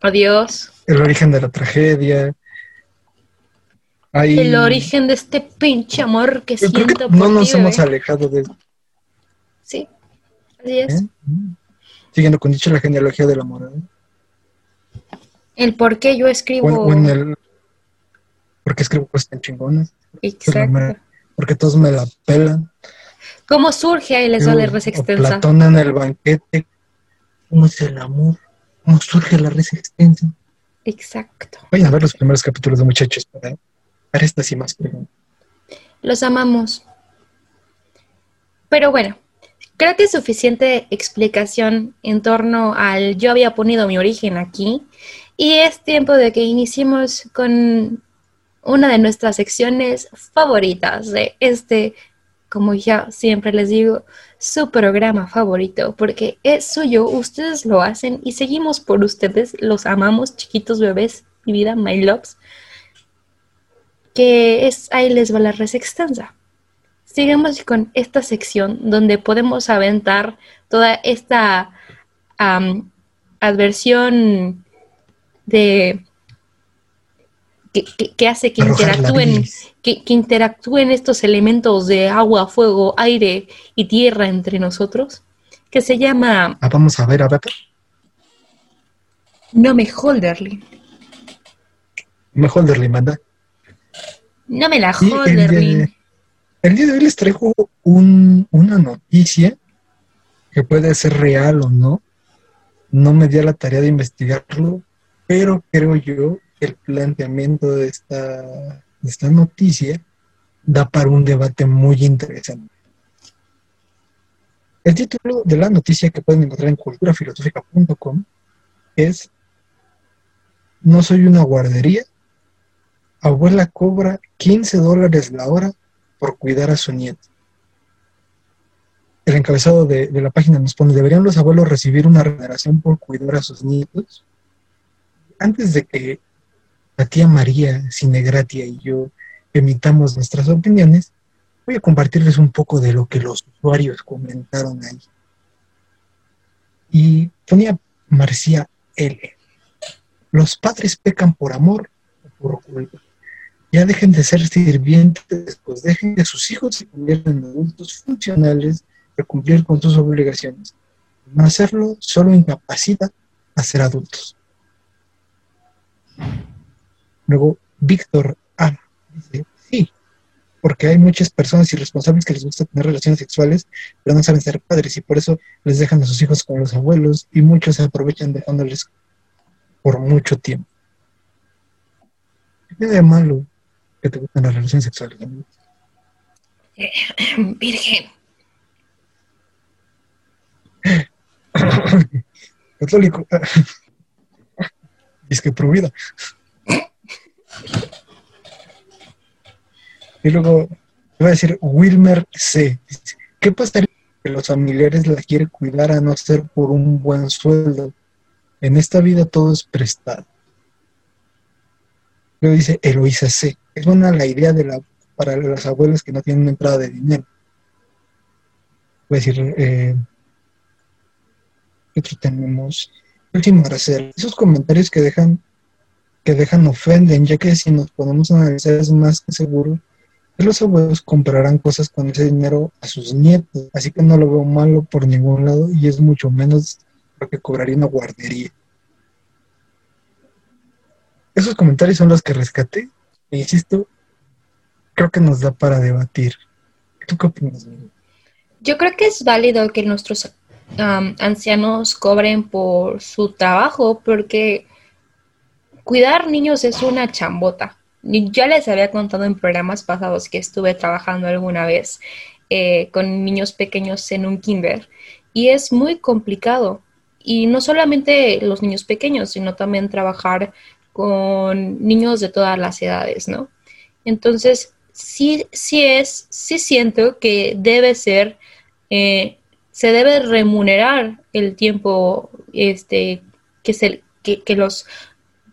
Adiós. El origen de la tragedia. El origen de este pinche amor que siento No nos hemos alejado de Sí, así es. ¿Eh? Siguiendo con dicho la genealogía del amor. ¿eh? El por qué yo escribo. el, porque escribo cosas tan chingonas. Exacto. Porque todos me la pelan. ¿Cómo surge ahí les vale res extensa? Platón en el banquete. ¿Cómo es el amor? ¿Cómo surge la res extensa? Exacto. Vayan a ver los primeros capítulos de Muchachos para, para estas y más preguntas. Los amamos. Pero bueno, creo que es suficiente explicación en torno al yo había ponido mi origen aquí y es tiempo de que iniciemos con una de nuestras secciones favoritas de este como ya siempre les digo, su programa favorito, porque es suyo, ustedes lo hacen y seguimos por ustedes, los amamos, chiquitos bebés, mi vida, my loves, que es, ahí les va la res extensa. Sigamos con esta sección donde podemos aventar toda esta adversión de que, hace que interactúen, que, interactúen estos elementos de agua, fuego, aire y tierra entre nosotros, que se llama... Ah, vamos a ver, a ver. No me holderly. Me holderly, manda. No me la holderly. El, día de hoy les traigo una noticia que puede ser real o no. No me di la tarea de investigarlo, pero creo yo el planteamiento de esta, de esta noticia da para un debate muy interesante. El título de la noticia que pueden encontrar en culturafilosófica.com es No soy una guardería. Abuela cobra 15 dólares la hora por cuidar a su nieto. El encabezado de, la página nos pone, ¿deberían los abuelos recibir una remuneración por cuidar a sus nietos? Antes de que la tía María Cinegratia y yo emitamos nuestras opiniones, voy a compartirles un poco de lo que los usuarios comentaron ahí. Y ponía Marcia L. Los padres pecan por amor o por culpa. Ya dejen de ser sirvientes, pues dejen que sus hijos se conviertan en adultos funcionales para cumplir con sus obligaciones. No hacerlo solo incapacita a ser adultos. Luego, Víctor A. dice, sí, porque hay muchas personas irresponsables que les gusta tener relaciones sexuales, pero no saben ser padres y por eso les dejan a sus hijos con los abuelos y muchos se aprovechan dejándoles por mucho tiempo. ¿Qué de malo que te gustan las relaciones sexuales, Virgen. Católico. Es que vida. Y luego va a decir Wilmer C. ¿Qué pasaría que los familiares la quieren cuidar a no ser por un buen sueldo? En esta vida todo es prestado. Luego dice C. Es buena la idea de la, para los abuelos que no tienen entrada de dinero. Voy a decir, eh, ¿qué otro tenemos? Último hacer. Esos comentarios que dejan que dejan ofenden, ya que si nos ponemos a analizar es más que seguro que los abuelos comprarán cosas con ese dinero a sus nietos, así que no lo veo malo por ningún lado y es mucho menos lo que cobraría una guardería. Esos comentarios son los que rescaté e insisto, creo que nos da para debatir. ¿Tú qué opinas? Yo creo que es válido que nuestros ancianos cobren por su trabajo porque cuidar niños es una chambota. Ya les había contado en programas pasados que estuve trabajando alguna vez eh, con niños pequeños en un kinder y es muy complicado. Y no solamente los niños pequeños, sino también trabajar con niños de todas las edades, ¿no? Entonces, sí, sí es, sí siento que debe ser, eh, se debe remunerar el tiempo este, que, se, que los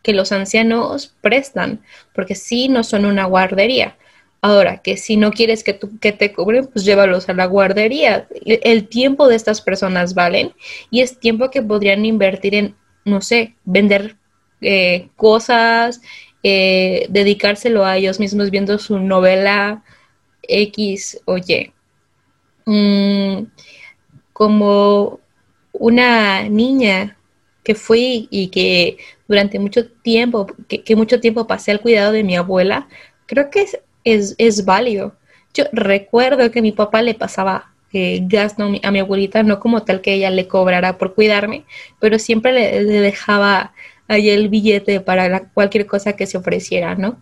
que los ancianos prestan, porque si no son una guardería. Ahora, que si no quieres que, que te cubren, pues llévalos a la guardería. El tiempo de estas personas valen y es tiempo que podrían invertir en, no sé, vender eh, cosas, eh, dedicárselo a ellos mismos viendo su novela X o Y. Mm, como una niña que fui y que durante mucho tiempo, que, mucho tiempo pasé al cuidado de mi abuela, creo que es, es, válido. Yo recuerdo que mi papá le pasaba eh, gas a mi abuelita, no como tal que ella le cobrara por cuidarme, pero siempre le, dejaba ahí el billete para cualquier cosa que se ofreciera, ¿no?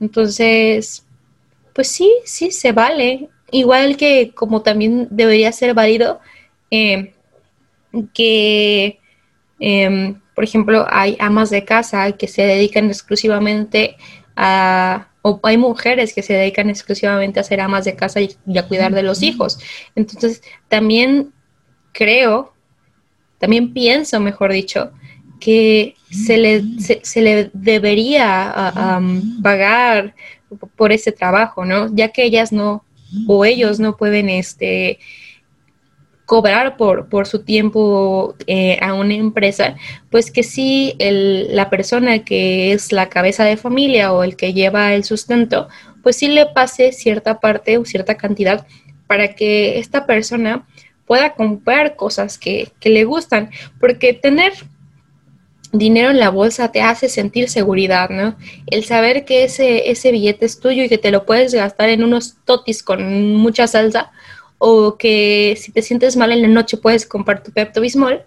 Entonces, pues sí, sí, se vale. Igual que como también debería ser válido eh, que em, por ejemplo, hay amas de casa que se dedican exclusivamente a, o hay mujeres que se dedican exclusivamente a ser amas de casa y, a cuidar de los hijos. Entonces, también creo, también pienso, mejor dicho, que se le, se, le debería pagar por ese trabajo, ¿no? Ya que ellas no, o ellos no pueden, este, cobrar por, por su tiempo eh, a una empresa, pues que sí el, la persona que es la cabeza de familia o el que lleva el sustento, pues sí le pase cierta parte o cierta cantidad para que esta persona pueda comprar cosas que, que le gustan, porque tener dinero en la bolsa te hace sentir seguridad, ¿no? El saber que ese, ese billete es tuyo y que te lo puedes gastar en unos totis con mucha salsa, o que si te sientes mal en la noche puedes comprar tu Pepto Bismol.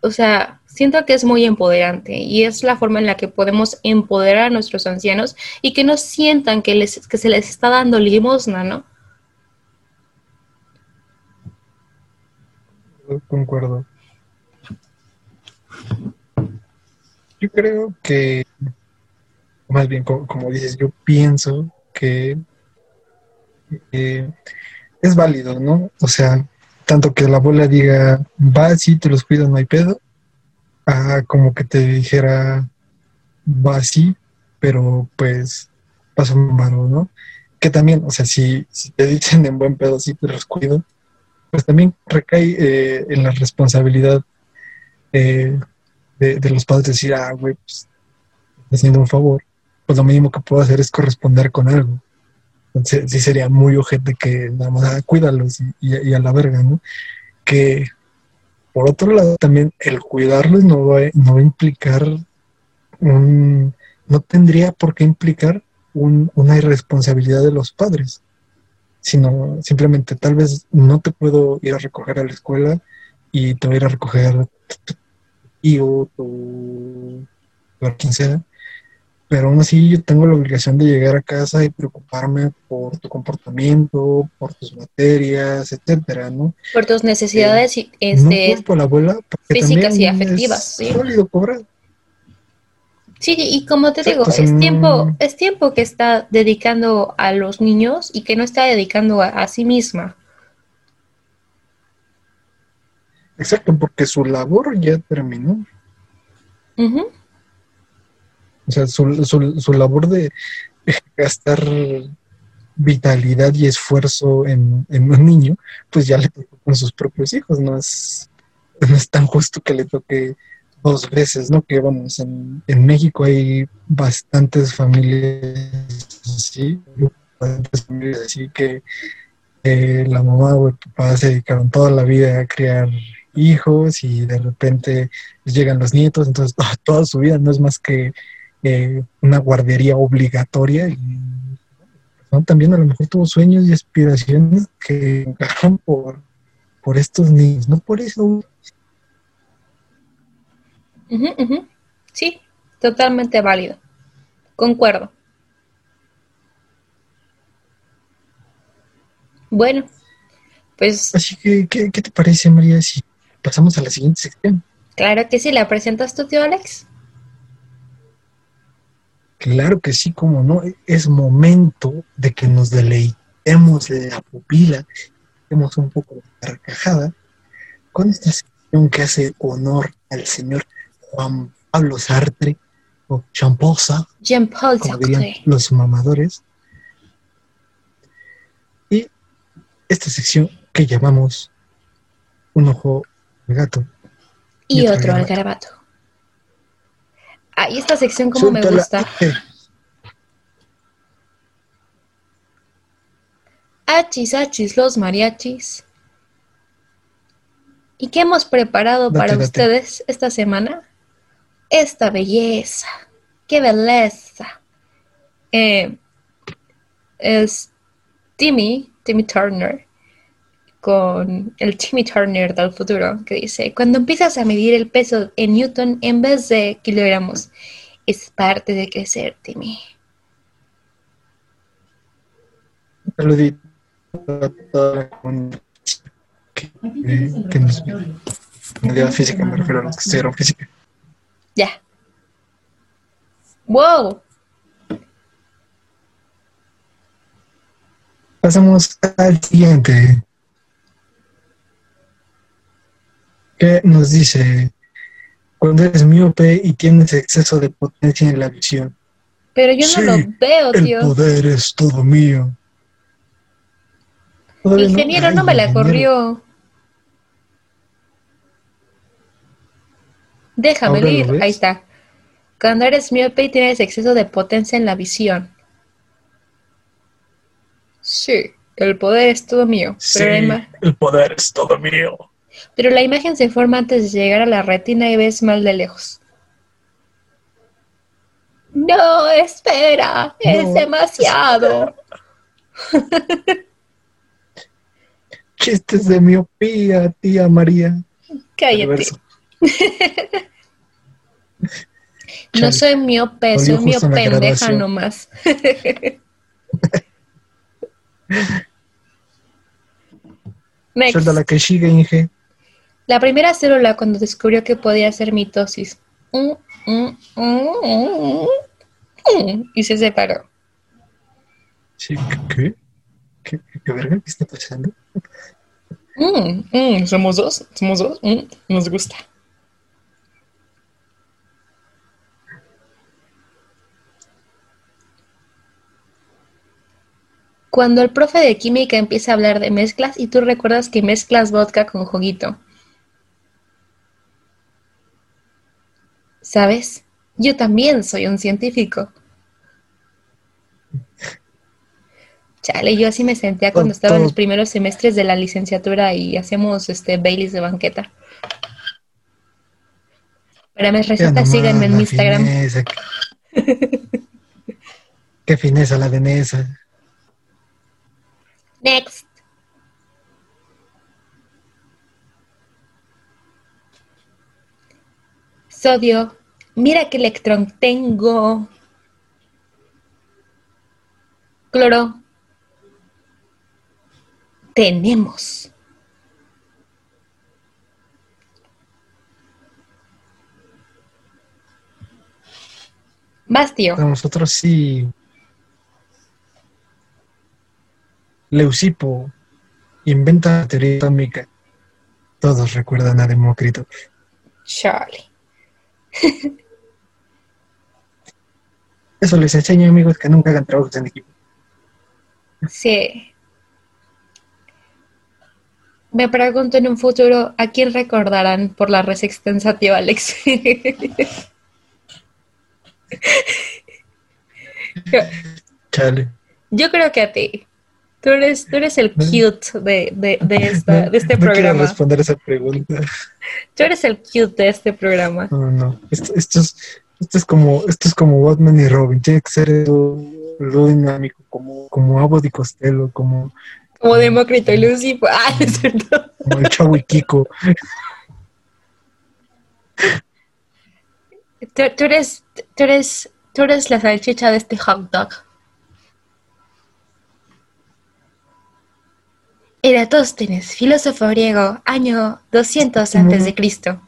O sea, siento que es muy empoderante y es la forma en la que podemos empoderar a nuestros ancianos y que no sientan que, les, que se les está dando limosna, ¿no? Concuerdo. Yo creo que, más bien, como, dices, yo pienso que eh, es válido, ¿no? O sea, tanto que la abuela diga, va, sí, te los cuido, no hay pedo, a como que te dijera, va, sí, pero pues paso un mano, ¿no? Que también, o sea, si, si te dicen en buen pedo, sí, te los cuido, pues también recae eh, en la responsabilidad eh, de, los padres decir, ah, güey, pues, haciendo un favor, pues lo mínimo que puedo hacer es corresponder con algo sí sería muy ojete que nada más ah, cuídalos y, a la verga, ¿no? Que por otro lado también el cuidarlos no va, no va a implicar un, no tendría por qué implicar una irresponsabilidad de los padres, sino simplemente tal vez no te puedo ir a recoger a la escuela y te voy a ir a recoger tu tío, tu, tu quien sea, pero aún así yo tengo la obligación de llegar a casa y preocuparme por tu comportamiento, por tus materias, etcétera, ¿no? Por tus necesidades eh, este, la abuela, físicas y afectivas. Es sólido cobrar. Sí, y como te digo, es tiempo, es tiempo que está dedicando a los niños y que no está dedicando a, sí misma. Exacto, porque su labor ya terminó. O sea, su, su, su labor de gastar vitalidad y esfuerzo en, un niño, pues ya le tocó con sus propios hijos, no es, no es tan justo que le toque dos veces, ¿no? Que vamos, en, en México hay bastantes familias así, bastantes familias así que la mamá o el papá se dedicaron toda la vida a criar hijos y de repente llegan los nietos, entonces toda su vida no es más que eh, una guardería obligatoria y también a lo mejor tuvo sueños y aspiraciones que encajan por, por estos niños, no por eso. Sí, totalmente válido. Concuerdo. Bueno, pues... Así que, ¿qué, ¿qué, te parece, María, si pasamos a la siguiente sección? Claro que sí, ¿la presentas tú, tío Alex? Claro que sí, como no, es momento de que nos deleitemos la pupila, demos un poco de carcajada con esta sección que hace honor al señor Juan Pablo Sartre o Jean-Paul Sartre, como dirían los mamadores. Y esta sección que llamamos un ojo al gato y, otro, al garabato. Ah, y esta sección como me gusta. Achis, achis, los mariachis. ¿Y qué hemos preparado para ustedes esta semana? Esta belleza. ¡Qué belleza! Eh, es Timmy, Timmy Turner, con el Timmy Turner del futuro, que dice, cuando empiezas a medir el peso en Newton en vez de kilogramos, es parte de crecer, Timmy. Saludito a toda la comunidad que, que nos dio física, me refiero a los que estudiaron física. Ya. ¡Wow! Pasamos al siguiente. ¿Qué nos dice? Cuando eres miope y tienes exceso de potencia en la visión. Pero yo no lo veo, tío. El poder es todo mío. El ingeniero no, me la corrió. Déjame ir. Ahí está. Cuando eres miope y tienes exceso de potencia en la visión. Sí, el poder es todo mío. Sí, el poder es todo mío pero la imagen se forma antes de llegar a la retina y ves mal de lejos. No, espera, es demasiado. Chistes de miopía, tía María. Cállate. no soy miope, soy miopendeja nomás. Next. la que sigue, Inge. La primera célula cuando descubrió que podía hacer mitosis. Mm, mm, mm, y se separó. Sí, ¿qué? ¿Qué, qué verga? ¿Qué está pasando? somos dos, somos dos, nos gusta. Cuando el profe de química empieza a hablar de mezclas y tú recuerdas que mezclas vodka con juguito. ¿Sabes? Yo también soy un científico. Chale, yo así me sentía cuando estaba en los primeros semestres de la licenciatura y hacemos este Baileys de banqueta. Para mis recetas, síganme en mi Instagram. Qué fineza la de Nesa. Next. Sodio Mira qué electrón tengo. Cloro. Tenemos. Vas, tío. Nosotros sí. Leucipo inventa la teoría atómica. Todos recuerdan a Demócrito. Charlie. Eso les enseño, amigos, que nunca hagan trabajos en equipo. Sí. Me pregunto en un futuro a quién recordarán por la resistencia, tío Alex. Chale. Yo creo que a ti. Tú eres, tú eres el cute de, de, de, esta, de este no programa. quiero responder esa pregunta. Tú eres el cute de este programa. No, no. Esto, esto, es, esto, es como, esto es como Batman y Robin. Tiene que ser lo, dinámico, como, como Abbott y Costello, como, Como Demócrito y Lucy. pues, Ah, es cierto. como el Chavo y Kiko. Tú, tú eres, tú, eres, tú eres la salchicha de este hot dog. Eratóstenes, filósofo griego, año 200 antes de Cristo.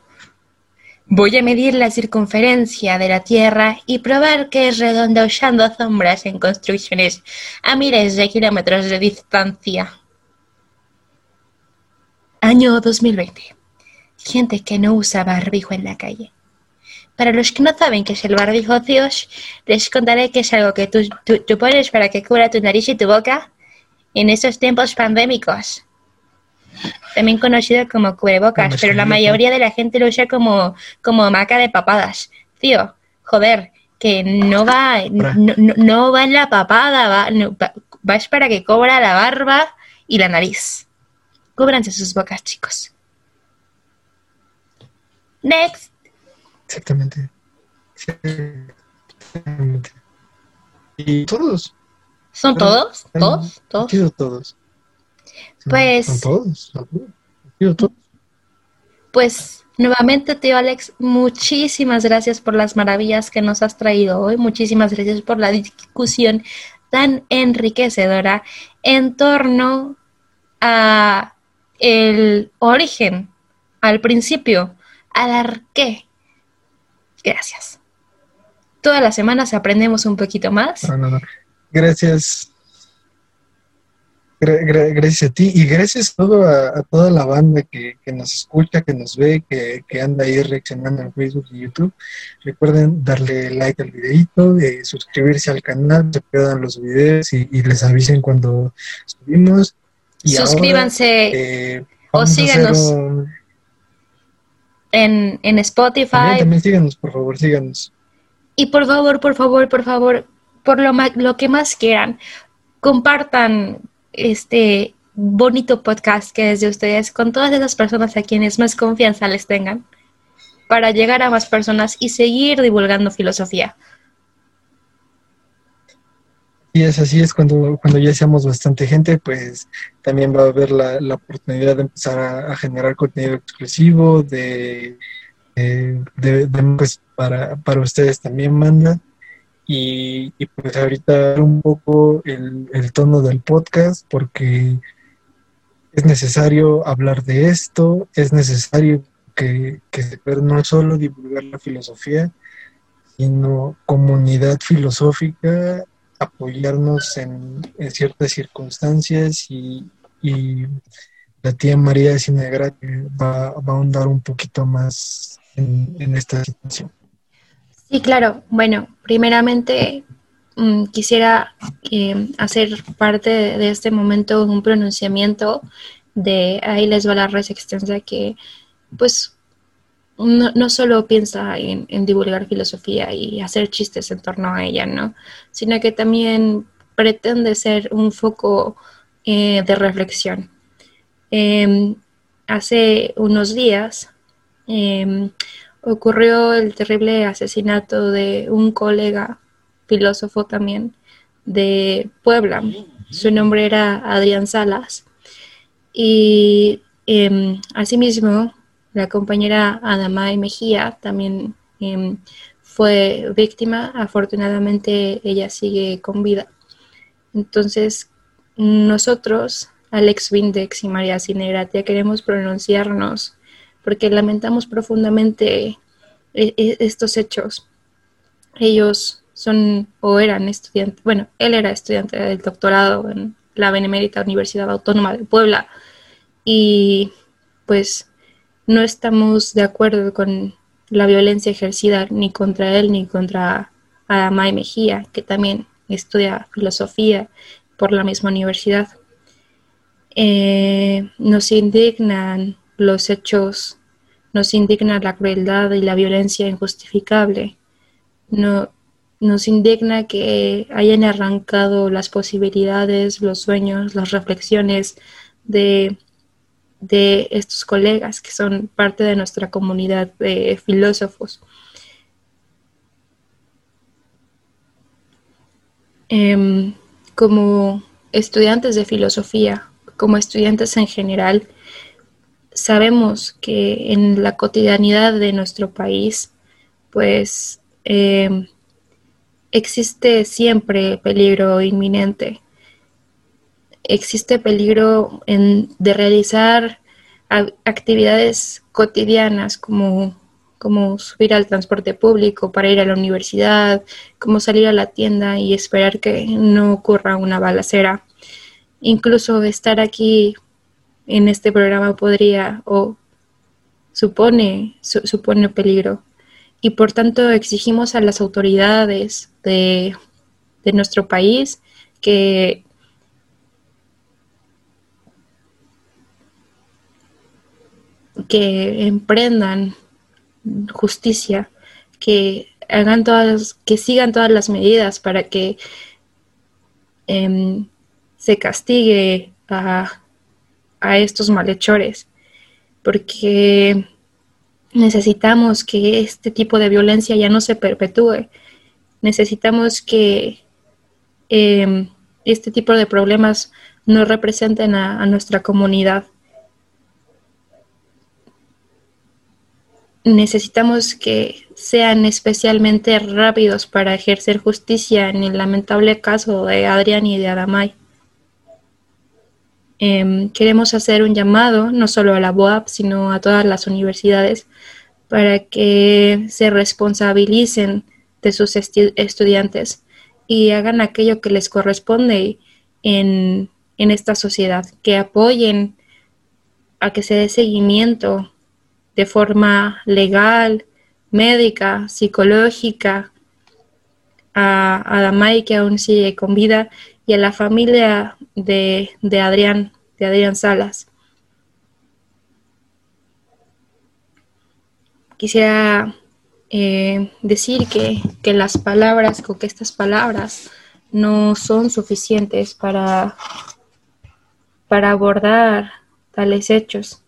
Voy a medir la circunferencia de la Tierra y probar que es redonda usando sombras en construcciones a miles de kilómetros de distancia. Año 2020. Gente que no usa barbijo en la calle. Para los que no saben qué es el barbijo, tíos, les contaré que es algo que tú, tú- tú pones para que cubra tu nariz y tu boca en estos tiempos pandémicos. También conocido como cubrebocas, pero la mayoría de la gente lo usa como, como maca de papadas. Tío, joder, que no va, no, va en la papada, va, no, va, va es para que cobra la barba y la nariz. Cúbranse sus bocas, chicos. Next. Exactamente. Exactamente. Y todos. ¿Son Pero- todos? ¿Todos? Han ¿Todos? sido todos. Sí, Pues- Son todos. Han sido todos. Pues nuevamente, tío Alex, muchísimas gracias por las maravillas que nos has traído hoy. Muchísimas gracias por la discusión tan enriquecedora en torno a el origen, al principio, al arqué. Gracias. Todas las semanas aprendemos un poquito más. No, no, no. Gracias. Gra- gra- gracias a ti y gracias todo a, a toda la banda que, que nos escucha, que nos ve, que, que anda ahí reaccionando en Facebook y YouTube. Recuerden darle like al videito, de suscribirse al canal, se pierdan los videos y, y les avisen cuando subimos. Y ahora, Suscríbanse eh, o síganos un- en, en Spotify, También, también síganos, por favor, síganos. Y por favor, por favor, por favor, por lo, lo que más quieran, compartan este bonito podcast que es de ustedes con todas esas personas a quienes más confianza les tengan para llegar a más personas y seguir divulgando filosofía. Y es así, es cuando, cuando ya seamos bastante gente, pues también va a haber la, oportunidad de empezar a, generar contenido exclusivo, de, de- de, pues, para, para ustedes también manda. Y, pues ahorita un poco el, tono del podcast, porque es necesario hablar de esto, es necesario que, que no solo divulgar la filosofía, sino comunidad filosófica apoyarnos en, ciertas circunstancias y, la tía María Cinegra va, va a ahondar un poquito más en, en esta situación. Sí, claro. Bueno, primeramente mm, quisiera eh, hacer parte de, este momento un pronunciamiento de ahí les va la extensa que pues no, no solo piensa en, en divulgar filosofía y hacer chistes en torno a ella, ¿no? Sino que también pretende ser un foco eh, de reflexión. Em, hace unos días em, ocurrió el terrible asesinato de un colega filósofo también de Puebla. Su nombre era Adrián Salas. Y em, asimismo, la compañera Adamay Mejía también em, fue víctima. Afortunadamente, ella sigue con vida. Entonces, nosotros, Alex Vindex y María Cinegratia, queremos pronunciarnos porque lamentamos profundamente e- e- estos hechos. Ellos son o eran estudiantes, bueno, él era estudiante del doctorado en la Benemérita Universidad Autónoma de Puebla y pues no estamos de acuerdo con la violencia ejercida ni contra él ni contra Adamay Mejía, que también estudia filosofía por la misma universidad. Eh, nos indignan los hechos, nos indigna la crueldad y la violencia injustificable. No, nos indigna que hayan arrancado las posibilidades, los sueños, las reflexiones de, de estos colegas que son parte de nuestra comunidad de filósofos. Em, como estudiantes de filosofía, como estudiantes en general, sabemos que en la cotidianidad de nuestro país, pues em, existe siempre peligro inminente. Existe peligro de realizar actividades cotidianas como, como subir al transporte público para ir a la universidad, como salir a la tienda y esperar que no ocurra una balacera. Incluso estar aquí en este programa podría o supone, supone peligro. Y por tanto exigimos a las autoridades de, nuestro país que que emprendan justicia, que hagan todas, que sigan todas las medidas para que em, se castigue a, a estos malhechores, porque necesitamos que este tipo de violencia ya no se perpetúe. Necesitamos que em, este tipo de problemas no representen a, nuestra comunidad. Necesitamos que sean especialmente rápidos para ejercer justicia en el lamentable caso de Adrián y de Adamay. Em, queremos hacer un llamado no solo a la BOAP, sino a todas las universidades para que se responsabilicen de sus estudiantes y hagan aquello que les corresponde en, en esta sociedad, que apoyen a que se dé seguimiento de forma legal, médica, psicológica, a, a Damay que aún sigue con vida y a la familia de, de Adrián, de Adrián Salas. Quisiera eh, decir que, que, las palabras, con que estas palabras no son suficientes para, para abordar tales hechos,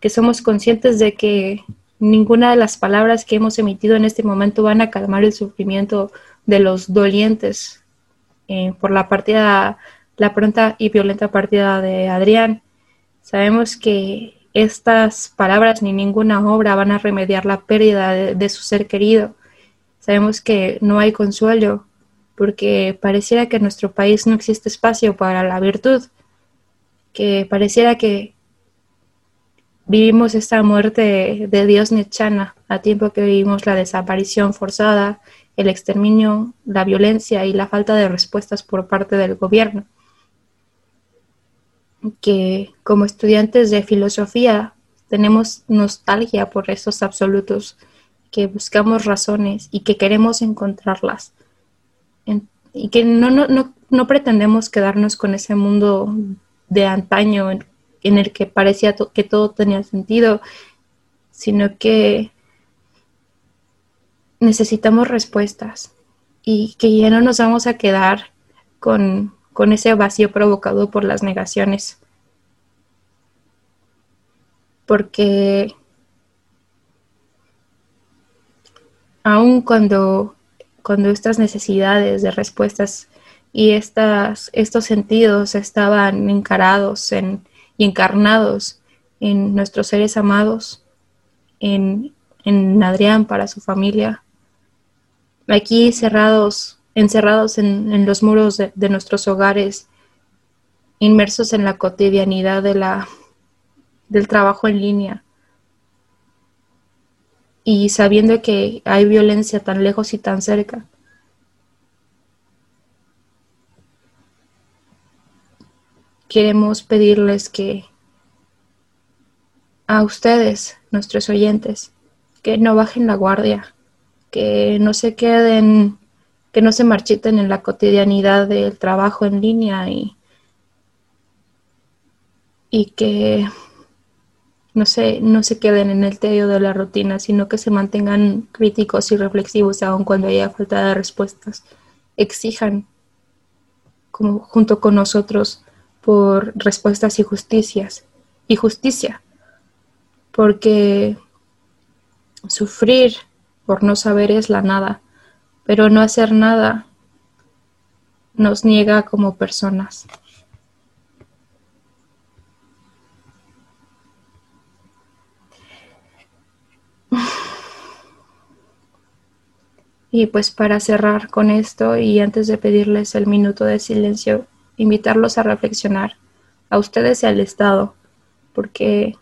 que somos conscientes de que ninguna de las palabras que hemos emitido en este momento van a calmar el sufrimiento de los dolientes eh, por la partida, la pronta y violenta partida de Adrián. Sabemos que estas palabras ni ninguna obra van a remediar la pérdida de, su ser querido. Sabemos que no hay consuelo porque pareciera que en nuestro país no existe espacio para la virtud, que pareciera que vivimos esta muerte de Dios Nechana a tiempo que vivimos la desaparición forzada el exterminio, la violencia y la falta de respuestas por parte del gobierno. Que como estudiantes de filosofía tenemos nostalgia por estos absolutos, que buscamos razones y que queremos encontrarlas. y que no, no, no, pretendemos quedarnos con ese mundo de antaño en el que parecía que todo tenía sentido, sino que necesitamos respuestas y que ya no nos vamos a quedar con, ese vacío provocado por las negaciones. Porque aun cuando, cuando estas necesidades de respuestas y estas, estos sentidos estaban encarados en, y encarnados en nuestros seres amados, en, en Adrián para su familia, aquí cerrados, encerrados en, los muros de, nuestros hogares, inmersos en la cotidianidad del trabajo en línea y sabiendo que hay violencia tan lejos y tan cerca. Queremos pedirles que a ustedes, nuestros oyentes, que no bajen la guardia, que no se queden, que no se marchiten en la cotidianidad del trabajo en línea y, y que no se, no se queden en el tedio de la rutina, sino que se mantengan críticos y reflexivos aun cuando haya falta de respuestas. Exijan, como junto con nosotros, por respuestas y justicias y justicia, porque sufrir por no saber es la nada, pero no hacer nada nos niega como personas. Y pues para cerrar con esto y antes de pedirles el minuto de silencio, invitarlos a reflexionar, a ustedes y al Estado, porque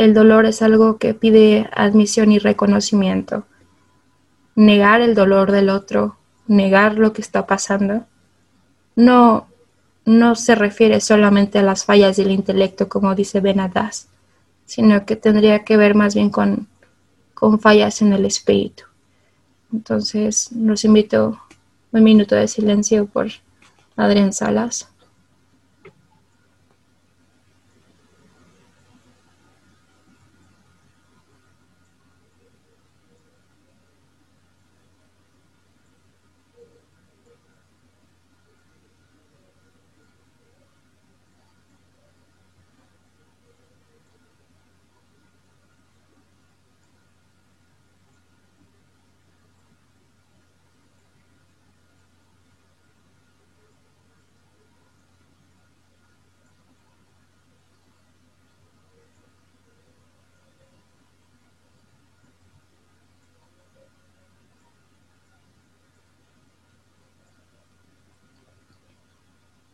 el dolor es algo que pide admisión y reconocimiento. Negar el dolor del otro, negar lo que está pasando, no, no se refiere solamente a las fallas del intelecto, como dice Benadas, sino que tendría que ver más bien con, con fallas en el espíritu. Entonces, los invito un minuto de silencio por Adrián Salas.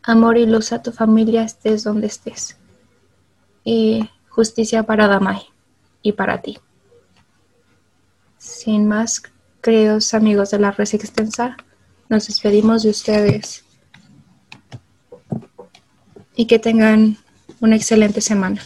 Amor y luz a tu familia estés donde estés. Y justicia para Damai y para ti. Sin más, queridos amigos de la red extensa, nos despedimos de ustedes y que tengan una excelente semana.